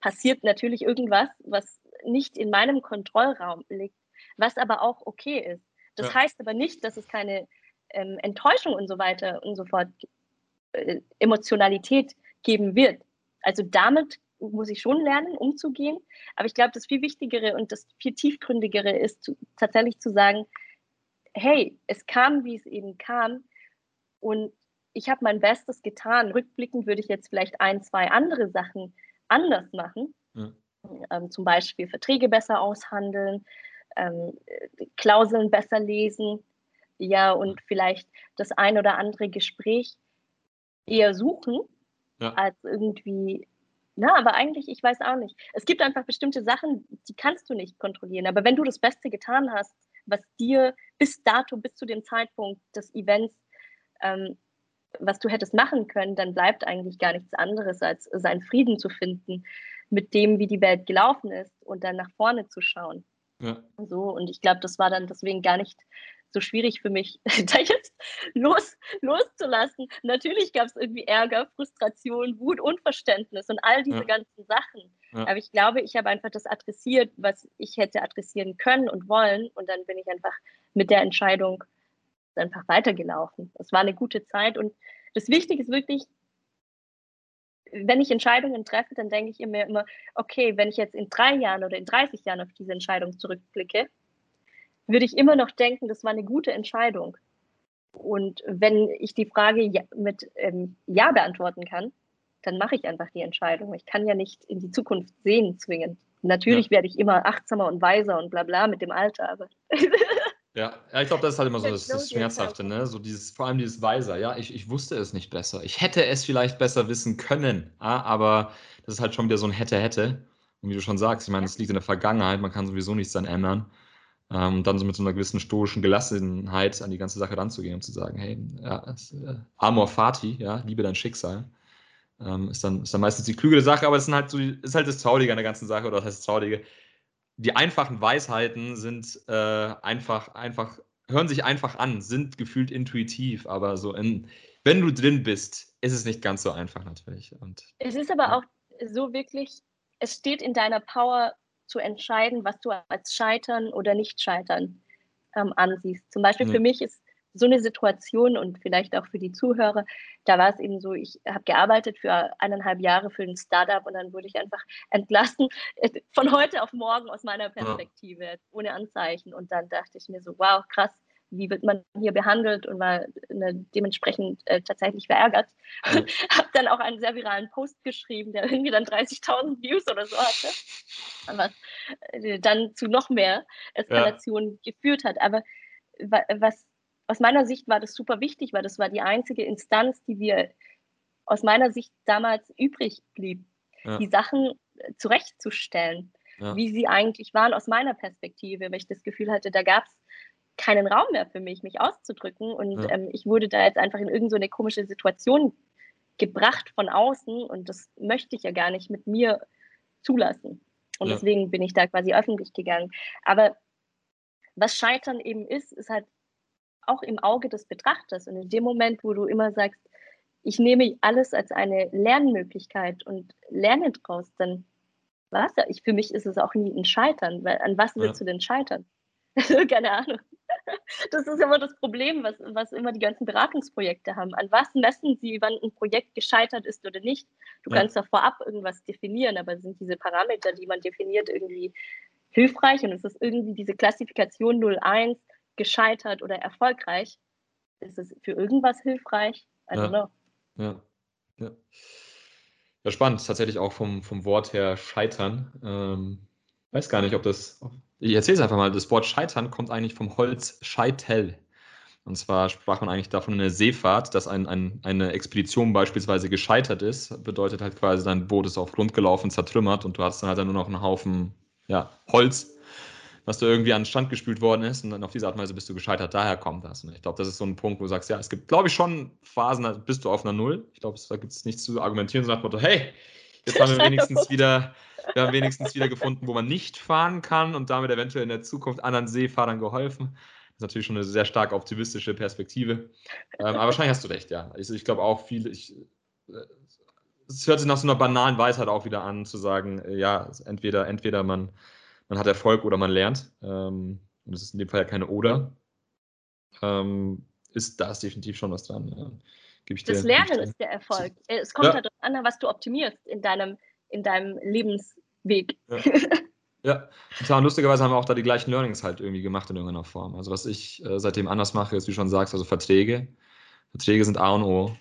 Speaker 2: passiert natürlich irgendwas, was nicht in meinem Kontrollraum liegt, was aber auch okay ist. Das ja. heißt aber nicht, dass es keine ähm, Enttäuschung und so weiter und so fort äh, Emotionalität geben wird. Also damit muss ich schon lernen, umzugehen. Aber ich glaube, das viel Wichtigere und das viel tiefgründigere ist zu, tatsächlich zu sagen, hey, es kam, wie es eben kam. Und ich habe mein Bestes getan. Rückblickend würde ich jetzt vielleicht ein, zwei andere Sachen anders machen. Ja. Ähm, zum Beispiel Verträge besser aushandeln, ähm, Klauseln besser lesen, ja, und vielleicht das ein oder andere Gespräch eher suchen, ja. als irgendwie, na, aber eigentlich, ich weiß auch nicht. Es gibt einfach bestimmte Sachen, die kannst du nicht kontrollieren. Aber wenn du das Beste getan hast, was dir bis dato, bis zu dem Zeitpunkt des Events, ähm, was du hättest machen können, dann bleibt eigentlich gar nichts anderes, als seinen Frieden zu finden mit dem, wie die Welt gelaufen ist und dann nach vorne zu schauen. Ja. So, und ich glaube, das war dann deswegen gar nicht so schwierig für mich, da jetzt los, loszulassen. Natürlich gab es irgendwie Ärger, Frustration, Wut, Unverständnis und all diese ja. ganzen Sachen. Ja. Aber ich glaube, ich habe einfach das adressiert, was ich hätte adressieren können und wollen. Und dann bin ich einfach mit der Entscheidung einfach weitergelaufen. Das war eine gute Zeit. Und das Wichtige ist wirklich, wenn ich Entscheidungen treffe, dann denke ich mir immer, okay, wenn ich jetzt in drei Jahren oder in 30 Jahren auf diese Entscheidung zurückblicke, würde ich immer noch denken, das war eine gute Entscheidung. Und wenn ich die Frage ja, mit ähm, Ja beantworten kann, dann mache ich einfach die Entscheidung. Ich kann ja nicht in die Zukunft sehen zwingend. Natürlich ja. werde ich immer achtsamer und weiser und bla bla mit dem Alter, aber.
Speaker 1: ja. ja, ich glaube, das ist halt immer so das, das Schmerzhafte, ne? So dieses, vor allem dieses Weiser, ja, ich, ich wusste es nicht besser. Ich hätte es vielleicht besser wissen können, aber das ist halt schon wieder so ein hätte, hätte. Und wie du schon sagst, ich meine, es liegt in der Vergangenheit, man kann sowieso nichts dann ändern. Ähm, dann so mit so einer gewissen stoischen Gelassenheit an die ganze Sache ranzugehen und zu sagen, hey, ja, es, äh, Amor Fati, ja, liebe dein Schicksal. Ähm, ist, dann, ist dann meistens die klügere Sache, aber es ist halt, so, ist halt das Traurige an der ganzen Sache, oder das heißt das Traurige. Die einfachen Weisheiten sind äh, einfach, einfach, hören sich einfach an, sind gefühlt intuitiv, aber so in, wenn du drin bist, ist es nicht ganz so einfach natürlich. Und,
Speaker 2: es ist aber ja. auch so wirklich, es steht in deiner Power zu entscheiden, was du als Scheitern oder Nicht-Scheitern ähm, ansiehst. Zum Beispiel mhm. für mich ist so eine Situation und vielleicht auch für die Zuhörer, da war es eben so, ich habe gearbeitet für eineinhalb Jahre für ein Startup und dann wurde ich einfach entlassen, äh, von heute auf morgen aus meiner Perspektive, ja. ohne Anzeichen. Und dann dachte ich mir so, wow, krass, wie wird man hier behandelt und war ne, dementsprechend äh, tatsächlich verärgert. Mhm. habe dann auch einen sehr viralen Post geschrieben, der irgendwie dann 30.000 Views oder so hatte, was äh, dann zu noch mehr Eskalation ja. geführt hat. Aber was aus meiner Sicht war das super wichtig, weil das war die einzige Instanz, die wir aus meiner Sicht damals übrig blieb, ja. die Sachen äh, zurechtzustellen, ja. wie sie eigentlich waren aus meiner Perspektive, weil ich das Gefühl hatte, da gab es keinen Raum mehr für mich, mich auszudrücken. Und ja. ähm, ich wurde da jetzt einfach in irgendeine so komische Situation gebracht von außen und das möchte ich ja gar nicht mit mir zulassen. Und deswegen bin ich da quasi öffentlich gegangen. Aber was Scheitern eben ist, ist halt auch im Auge des Betrachters. Und in dem Moment, wo du immer sagst, ich nehme alles als eine Lernmöglichkeit und lerne draus, dann was? Ich, für mich ist es auch nie ein Scheitern, weil an was willst ja. du denn scheitern? Keine Ahnung. Das ist immer das Problem, was, was immer die ganzen Beratungsprojekte haben. An was messen sie, wann ein Projekt gescheitert ist oder nicht? Du ja. kannst da vorab irgendwas definieren, aber sind diese Parameter, die man definiert, irgendwie hilfreich? Und es ist irgendwie diese Klassifikation 01, gescheitert oder erfolgreich. Ist es für irgendwas hilfreich? I don't
Speaker 1: ja. know. Ja. ja. Ja, spannend. Tatsächlich auch vom, vom Wort her scheitern. Ähm, weiß gar nicht, ob das. Ich erzähle es einfach mal. Das Wort scheitern kommt eigentlich vom Holz Scheitel. Und zwar sprach man eigentlich davon in der Seefahrt, dass ein, ein, eine Expedition beispielsweise gescheitert ist. Bedeutet halt quasi, dein Boot ist auf Grund gelaufen, zertrümmert und du hast dann halt dann nur noch einen Haufen ja, Holz was da irgendwie an den Stand gespült worden ist und dann auf diese Art und Weise bist du gescheitert. Daher kommt das. Und ich glaube, das ist so ein Punkt, wo du sagst, ja, es gibt, glaube ich, schon Phasen, da bist du auf einer Null. Ich glaube, da gibt es nichts zu argumentieren, so nach dem Motto, hey, jetzt haben wir wenigstens wieder, wir haben wenigstens wieder gefunden, wo man nicht fahren kann und damit eventuell in der Zukunft anderen Seefahrern geholfen. Das ist natürlich schon eine sehr stark optimistische Perspektive. Ähm, aber wahrscheinlich hast du recht, ja. Ich, ich glaube auch viele, ich, äh, es hört sich nach so einer banalen Weisheit auch wieder an, zu sagen, äh, ja, entweder, entweder man man hat Erfolg oder man lernt. Ähm, und das ist in dem Fall ja keine Oder. Ähm, ist da ist definitiv schon was dran. Ja.
Speaker 2: Ich das dir, Lernen ist der Erfolg. Es kommt ja. halt darauf an, was du optimierst in deinem, in deinem Lebensweg.
Speaker 1: Ja. ja, total. lustigerweise haben wir auch da die gleichen Learnings halt irgendwie gemacht in irgendeiner Form. Also was ich äh, seitdem anders mache, ist, wie du schon sagst, also Verträge. Verträge sind A und O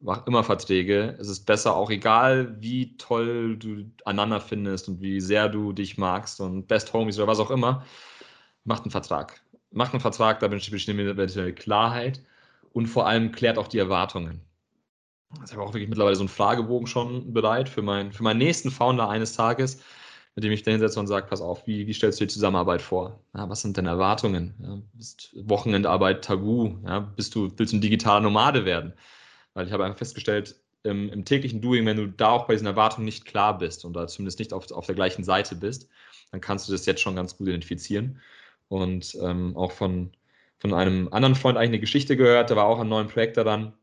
Speaker 1: mach immer Verträge. Es ist besser, auch egal, wie toll du einander findest und wie sehr du dich magst und Best Homies oder was auch immer, macht einen Vertrag. Macht einen Vertrag, da besteht eine Klarheit und vor allem klärt auch die Erwartungen. Ich habe auch wirklich mittlerweile so einen Fragebogen schon bereit für, mein, für meinen nächsten Founder eines Tages, mit dem ich da hinsetze und sage, pass auf, wie, wie stellst du die Zusammenarbeit vor? Ja, was sind denn Erwartungen? Ja, ist Wochenendarbeit tabu? Ja, bist du, willst du ein digitaler Nomade werden? Weil ich habe einfach festgestellt, im, im, täglichen Doing, wenn du da auch bei diesen Erwartungen nicht klar bist und da zumindest nicht auf, auf der gleichen Seite bist, dann kannst du das jetzt schon ganz gut identifizieren. Und ähm, auch von, von einem anderen Freund eigentlich eine Geschichte gehört, der war auch an neuen Projekt daran.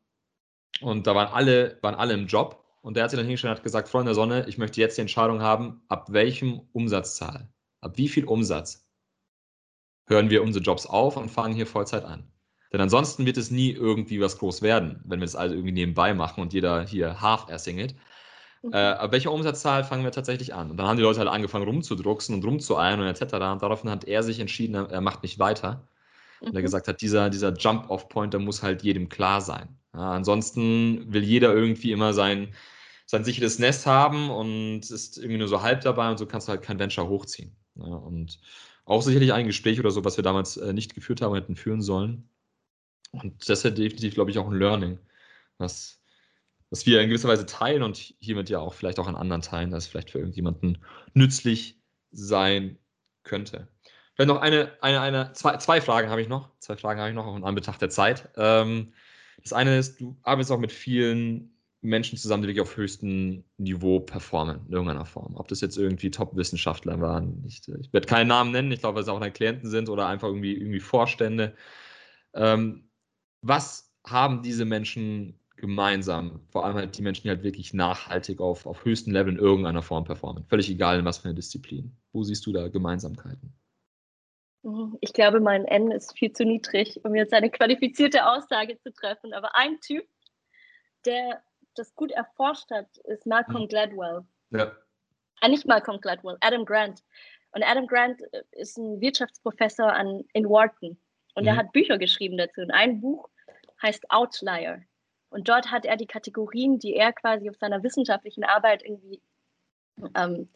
Speaker 1: Und da waren alle, waren alle im Job. Und der hat sich dann hingestellt und hat gesagt, Freunde der Sonne, ich möchte jetzt die Entscheidung haben, ab welchem Umsatzzahl, ab wie viel Umsatz hören wir unsere Jobs auf und fangen hier Vollzeit an. Denn ansonsten wird es nie irgendwie was groß werden, wenn wir das also irgendwie nebenbei machen und jeder hier half ersingelt. Mhm. Äh, ab welcher Umsatzzahl fangen wir tatsächlich an? Und dann haben die Leute halt angefangen rumzudrucksen und rumzueilen und etc. Und daraufhin hat er sich entschieden, er macht nicht weiter. Und er mhm. gesagt hat, dieser, dieser Jump-Off-Point, der muss halt jedem klar sein. Ja, ansonsten will jeder irgendwie immer sein, sein sicheres Nest haben und ist irgendwie nur so halb dabei und so kannst du halt kein Venture hochziehen. Ja, und auch sicherlich ein Gespräch oder so, was wir damals äh, nicht geführt haben, hätten führen sollen. Und das ist definitiv, glaube ich, auch ein Learning, was, was wir in gewisser Weise teilen und hiermit ja auch vielleicht auch an anderen teilen, dass es vielleicht für irgendjemanden nützlich sein könnte. Vielleicht noch eine, eine, eine, zwei, zwei Fragen habe ich noch. Zwei Fragen habe ich noch, auch in Anbetracht der Zeit. Ähm, das eine ist, du arbeitest auch mit vielen Menschen zusammen, die wirklich auf höchstem Niveau performen, in irgendeiner Form. Ob das jetzt irgendwie Top-Wissenschaftler waren. Ich, ich werde keinen Namen nennen, ich glaube, weil es auch deine Klienten sind oder einfach irgendwie, irgendwie Vorstände. Ähm, was haben diese Menschen gemeinsam? Vor allem halt die Menschen, die halt wirklich nachhaltig auf, auf höchstem Level in irgendeiner Form performen. Völlig egal, in was für eine Disziplin. Wo siehst du da Gemeinsamkeiten?
Speaker 2: Ich glaube, mein N ist viel zu niedrig, um jetzt eine qualifizierte Aussage zu treffen. Aber ein Typ, der das gut erforscht hat, ist Malcolm mhm. Gladwell. Ja. Ah, nicht Malcolm Gladwell, Adam Grant. Und Adam Grant äh, ist ein Wirtschaftsprofessor an, in Wharton. Und mhm. er hat Bücher geschrieben dazu. Und ein Buch heißt Outlier. Und dort hat er die Kategorien, die er quasi auf seiner wissenschaftlichen Arbeit irgendwie ähm,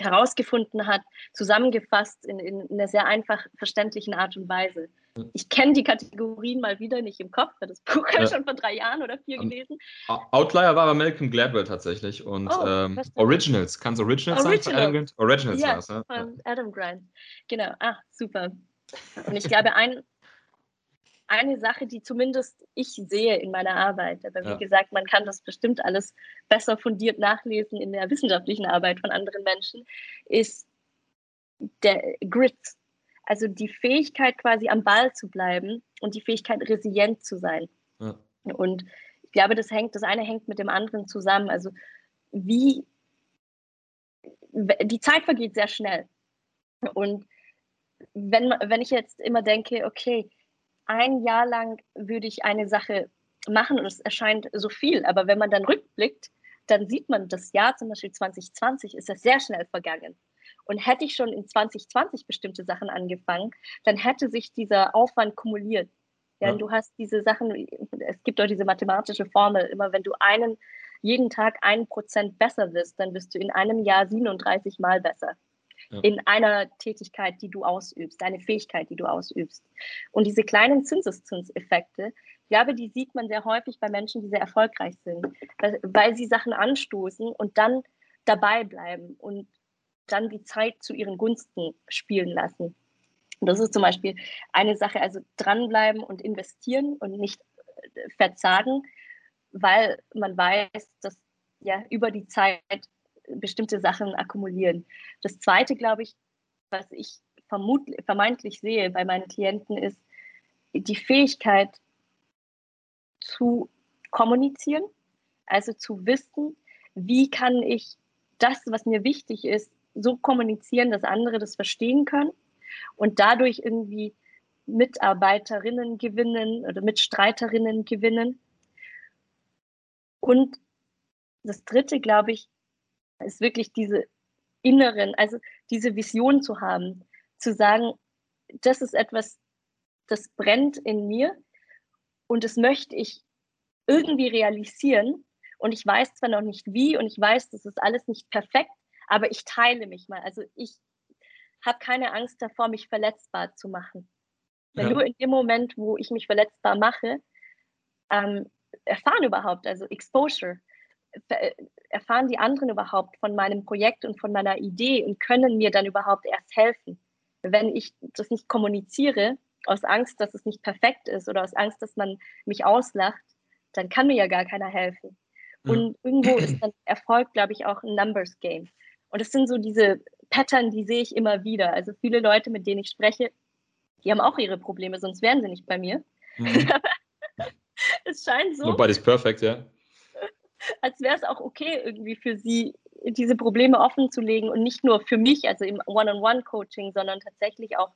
Speaker 2: herausgefunden hat, zusammengefasst in, in einer sehr einfach verständlichen Art und Weise. Ich kenne die Kategorien mal wieder nicht im Kopf, weil das Buch ja. schon vor drei Jahren oder vier um, gelesen.
Speaker 1: Outlier war aber Malcolm Gladwell tatsächlich und oh, ähm, Originals, kann es Originals Original. sein? Adam Grant? Originals
Speaker 2: ja, war es, ne? Von Adam Grant. Genau, ah, super. Und ich glaube, ein, eine Sache, die zumindest ich sehe in meiner Arbeit. Aber wie ja. gesagt, man kann das bestimmt alles besser fundiert nachlesen in der wissenschaftlichen Arbeit von anderen Menschen, ist der Grit. Also die Fähigkeit quasi am Ball zu bleiben und die Fähigkeit resilient zu sein. Ja. Und ich glaube, das hängt, das eine hängt mit dem anderen zusammen. Also wie die Zeit vergeht sehr schnell. Und wenn, wenn ich jetzt immer denke, okay, ein Jahr lang würde ich eine Sache machen und es erscheint so viel, aber wenn man dann rückblickt, dann sieht man, das Jahr zum Beispiel 2020 ist ja sehr schnell vergangen. Und hätte ich schon in 2020 bestimmte Sachen angefangen, dann hätte sich dieser Aufwand kumuliert. Ja, ja. Du hast diese Sachen, es gibt auch diese mathematische Formel, immer wenn du einen, jeden Tag einen Prozent besser wirst, dann bist du in einem Jahr 37 Mal besser ja. in einer Tätigkeit, die du ausübst, eine Fähigkeit, die du ausübst. Und diese kleinen Zinseszinseffekte, ich glaube, die sieht man sehr häufig bei Menschen, die sehr erfolgreich sind, weil sie Sachen anstoßen und dann dabei bleiben und dann die Zeit zu ihren Gunsten spielen lassen. Das ist zum Beispiel eine Sache, also dranbleiben und investieren und nicht äh, verzagen, weil man weiß, dass ja über die Zeit bestimmte Sachen akkumulieren. Das Zweite, glaube ich, was ich vermeintlich sehe bei meinen Klienten, ist die Fähigkeit zu kommunizieren, also zu wissen, wie kann ich das, was mir wichtig ist, so kommunizieren, dass andere das verstehen können und dadurch irgendwie Mitarbeiterinnen gewinnen oder Mitstreiterinnen gewinnen. Und das Dritte, glaube ich, ist wirklich diese inneren, also diese Vision zu haben, zu sagen, das ist etwas, das brennt in mir und das möchte ich irgendwie realisieren. Und ich weiß zwar noch nicht wie und ich weiß, das ist alles nicht perfekt, aber ich teile mich mal. Also ich habe keine Angst davor, mich verletzbar zu machen. Weil ja. nur in dem Moment, wo ich mich verletzbar mache, ähm, erfahren überhaupt, also Exposure, erfahren die anderen überhaupt von meinem Projekt und von meiner Idee und können mir dann überhaupt erst helfen? Wenn ich das nicht kommuniziere, aus Angst, dass es nicht perfekt ist oder aus Angst, dass man mich auslacht, dann kann mir ja gar keiner helfen. Und irgendwo ist dann Erfolg, glaube ich, auch ein Numbers Game. Und es sind so diese Pattern, die sehe ich immer wieder. Also viele Leute, mit denen ich spreche, Die haben auch ihre Probleme, sonst wären sie nicht bei mir. Mhm. es scheint so.
Speaker 1: Nobody's perfect, ja.
Speaker 2: Als wäre es auch okay, irgendwie für sie diese Probleme offen zu legen und nicht nur für mich, also im One-on-One-Coaching, sondern tatsächlich auch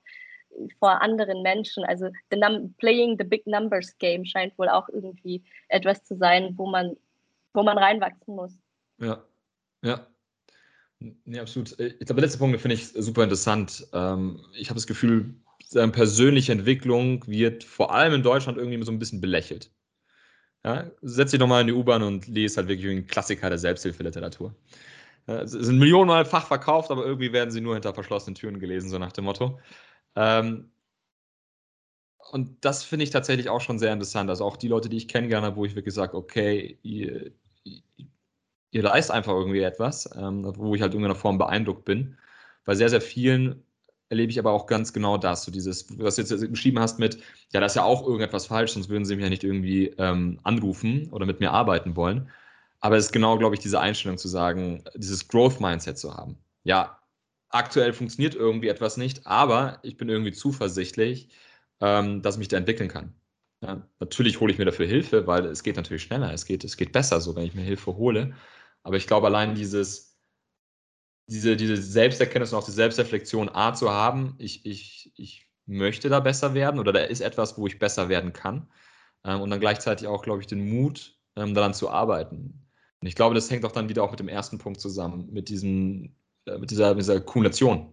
Speaker 2: vor anderen Menschen. Also the playing the big numbers game scheint wohl auch irgendwie etwas zu sein, wo man, wo man reinwachsen muss.
Speaker 1: Ja, ja. Nee, absolut. Ich glaube, der letzte Punkt finde ich super interessant. Ähm, ich habe das Gefühl, persönliche Entwicklung wird vor allem in Deutschland irgendwie so ein bisschen belächelt. Ja, setz dich doch mal in die U-Bahn und lese halt wirklich einen Klassiker der Selbsthilfeliteratur. Es sind Millionenmal Fach verkauft, aber irgendwie werden sie nur hinter verschlossenen Türen gelesen, so nach dem Motto. Ähm, und das finde ich tatsächlich auch schon sehr interessant. Also auch die Leute, die ich kennengelernt habe, wo ich wirklich sage, okay, ihr, ihr leistet einfach irgendwie etwas, ähm, wo ich halt in irgendeiner Form beeindruckt bin. Bei sehr, sehr vielen erlebe ich aber auch ganz genau das, so dieses, was du jetzt beschrieben hast mit, ja, da ist ja auch irgendetwas falsch, sonst würden sie mich ja nicht irgendwie ähm, anrufen oder mit mir arbeiten wollen. Aber es ist genau, glaube ich, diese Einstellung zu sagen, dieses Growth-Mindset zu haben. Ja, aktuell funktioniert irgendwie etwas nicht, aber ich bin irgendwie zuversichtlich, ähm, dass ich mich da entwickeln kann. Ja, natürlich hole ich mir dafür Hilfe, weil es geht natürlich schneller, es geht, es geht besser so, wenn ich mir Hilfe hole. Aber ich glaube, allein dieses, diese, diese Selbsterkenntnis und auch die Selbstreflexion A zu haben, ich, ich, ich möchte da besser werden oder da ist etwas, wo ich besser werden kann. Ähm, und dann gleichzeitig auch, glaube ich, den Mut, ähm, daran zu arbeiten. Und ich glaube, das hängt auch dann wieder auch mit dem ersten Punkt zusammen, mit diesem äh, mit dieser, dieser Kumulation.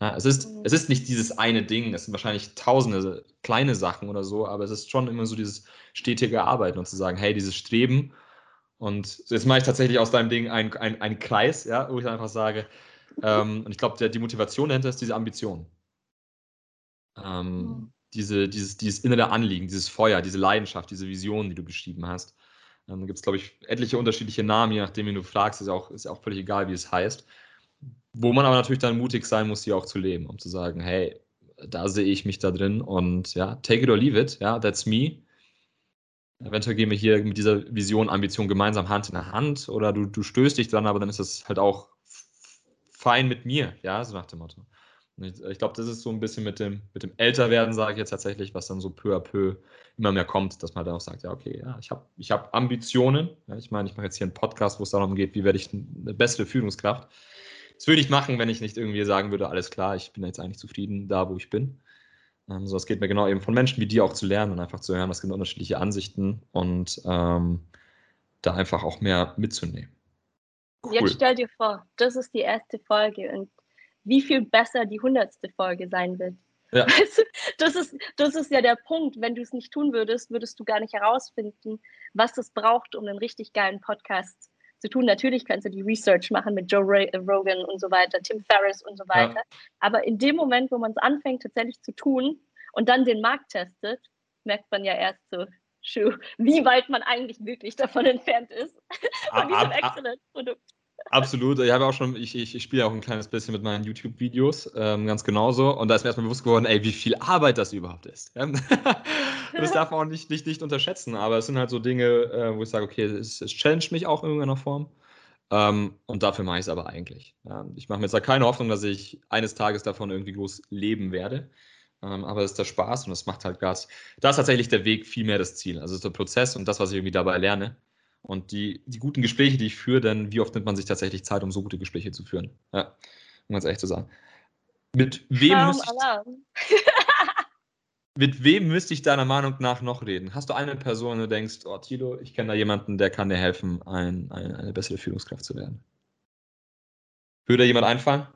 Speaker 1: Ja, es, ist, mhm. es ist nicht dieses eine Ding, es sind wahrscheinlich tausende kleine Sachen oder so, aber es ist schon immer so dieses stetige Arbeiten und zu sagen, hey, dieses Streben und jetzt mache ich tatsächlich aus deinem Ding einen ein Kreis, ja, wo ich einfach sage, ähm, und ich glaube, die Motivation dahinter ist diese Ambition. Ähm, mhm. diese, dieses, dieses innere Anliegen, dieses Feuer, diese Leidenschaft, diese Vision, die du beschrieben hast. Ähm, da gibt es, glaube ich, etliche unterschiedliche Namen, je nachdem, wie du fragst, ist ja auch, ist auch völlig egal, wie es heißt. Wo man aber natürlich dann mutig sein muss, die auch zu leben, um zu sagen, hey, da sehe ich mich da drin und ja, take it or leave it, ja, that's me. Eventuell gehen wir hier mit dieser Vision, Ambition gemeinsam Hand in Hand oder du, du stößt dich dran, aber dann ist das halt auch fein mit mir, ja, so nach dem Motto. Ich, ich glaube, das ist so ein bisschen mit dem, mit dem Älterwerden, sage ich jetzt tatsächlich, was dann so peu à peu immer mehr kommt, dass man dann auch sagt, ja, okay, ja, ich habe ich hab Ambitionen. Ja, ich meine, ich mache jetzt hier einen Podcast, wo es darum geht, wie werde ich eine bessere Führungskraft. Das würde ich machen, wenn ich nicht irgendwie sagen würde, alles klar, ich bin jetzt eigentlich zufrieden da, wo ich bin. Ähm, so, es geht mir genau eben von Menschen wie dir auch zu lernen und einfach zu hören, was gibt unterschiedliche Ansichten und ähm, da einfach auch mehr mitzunehmen.
Speaker 2: Cool. Jetzt stell dir vor, das ist die erste Folge und wie viel besser die hundertste Folge sein wird. Ja. Das, ist, das ist ja der Punkt. Wenn du es nicht tun würdest, würdest du gar nicht herausfinden, was es braucht, um einen richtig geilen Podcast zu tun. Natürlich kannst du die Research machen mit Joe Rogan und so weiter, Tim Ferriss und so weiter. Ja. Aber in dem Moment, wo man es anfängt tatsächlich zu tun und dann den Markt testet, merkt man ja erst so, wie weit man eigentlich wirklich davon entfernt ist, von diesem excellent Produkt.
Speaker 1: Absolut. Ich habe auch schon, ich, ich, ich spiele auch ein kleines bisschen mit meinen YouTube-Videos, ähm, ganz genauso. Und da ist mir erstmal bewusst geworden, ey, wie viel Arbeit das überhaupt ist. das darf man auch nicht, nicht, nicht unterschätzen. Aber es sind halt so Dinge, äh, wo ich sage, okay, es, es challenge mich auch in irgendeiner Form. Ähm, und dafür mache ich es aber eigentlich. Ja, ich mache mir jetzt da keine Hoffnung, dass ich eines Tages davon irgendwie groß leben werde. Ähm, aber es ist der Spaß und es macht halt Gas. Da ist tatsächlich der Weg viel mehr das Ziel. Also es ist der Prozess und das, was ich irgendwie dabei lerne. Und die, die guten Gespräche, die ich führe, dann wie oft nimmt man sich tatsächlich Zeit, um so gute Gespräche zu führen? Ja, um ganz ehrlich zu sagen. Mit wem, müsste ich, mit wem müsste ich deiner Meinung nach noch reden? Hast du eine Person, wo du denkst, oh Tilo, ich kenne da jemanden, der kann dir helfen, ein, ein, eine bessere Führungskraft zu werden? Würde jemand einfallen?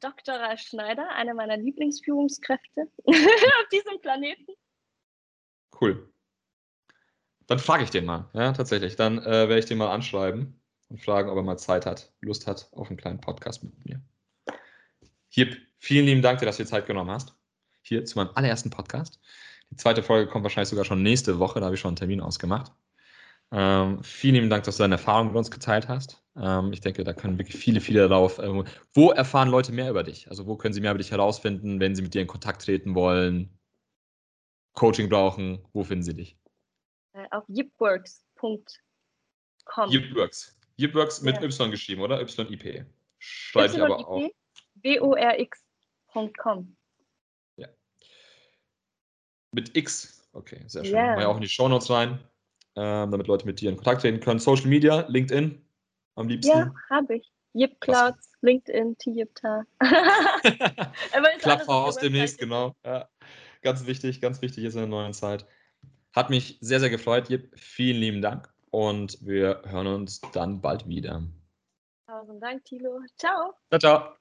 Speaker 2: Dr. Ralf Schneider, eine meiner Lieblingsführungskräfte auf diesem Planeten.
Speaker 1: Cool. Dann frage ich den mal, ja, tatsächlich. Dann äh, werde ich den mal anschreiben und fragen, ob er mal Zeit hat, Lust hat auf einen kleinen Podcast mit mir. Hier, vielen lieben Dank, dass du dir Zeit genommen hast. Hier zu meinem allerersten Podcast. Die zweite Folge kommt wahrscheinlich sogar schon nächste Woche, da habe ich schon einen Termin ausgemacht. Ähm, vielen lieben Dank, dass du deine Erfahrungen mit uns geteilt hast. Ähm, ich denke, da können wirklich viele, viele darauf. Äh, wo erfahren Leute mehr über dich? Also, wo können sie mehr über dich herausfinden, wenn sie mit dir in Kontakt treten wollen, Coaching brauchen? Wo finden sie dich?
Speaker 2: Äh, auf yipworks.com.
Speaker 1: Yipworks. Yipworks mit ja. Y geschrieben, oder? Y-I-P. Schreibe ich aber auch.
Speaker 2: W-O-R-X.com.
Speaker 1: Ja, Mit X. Okay, sehr schön. Yeah. Mal ja auch in die Shownotes rein, ähm, damit Leute mit dir in Kontakt treten können. Social Media, LinkedIn am liebsten.
Speaker 2: Ja, habe ich. Yip Clouds, LinkedIn, Tiyipta.
Speaker 1: Clubhouse demnächst, genau. Ja. Ganz wichtig, ganz wichtig ist in der neuen Zeit. Hat mich sehr, sehr gefreut, Jip. Vielen lieben Dank und wir hören uns dann bald wieder.
Speaker 2: Tausend Dank, Tilo. Ciao.
Speaker 1: Ciao, ciao.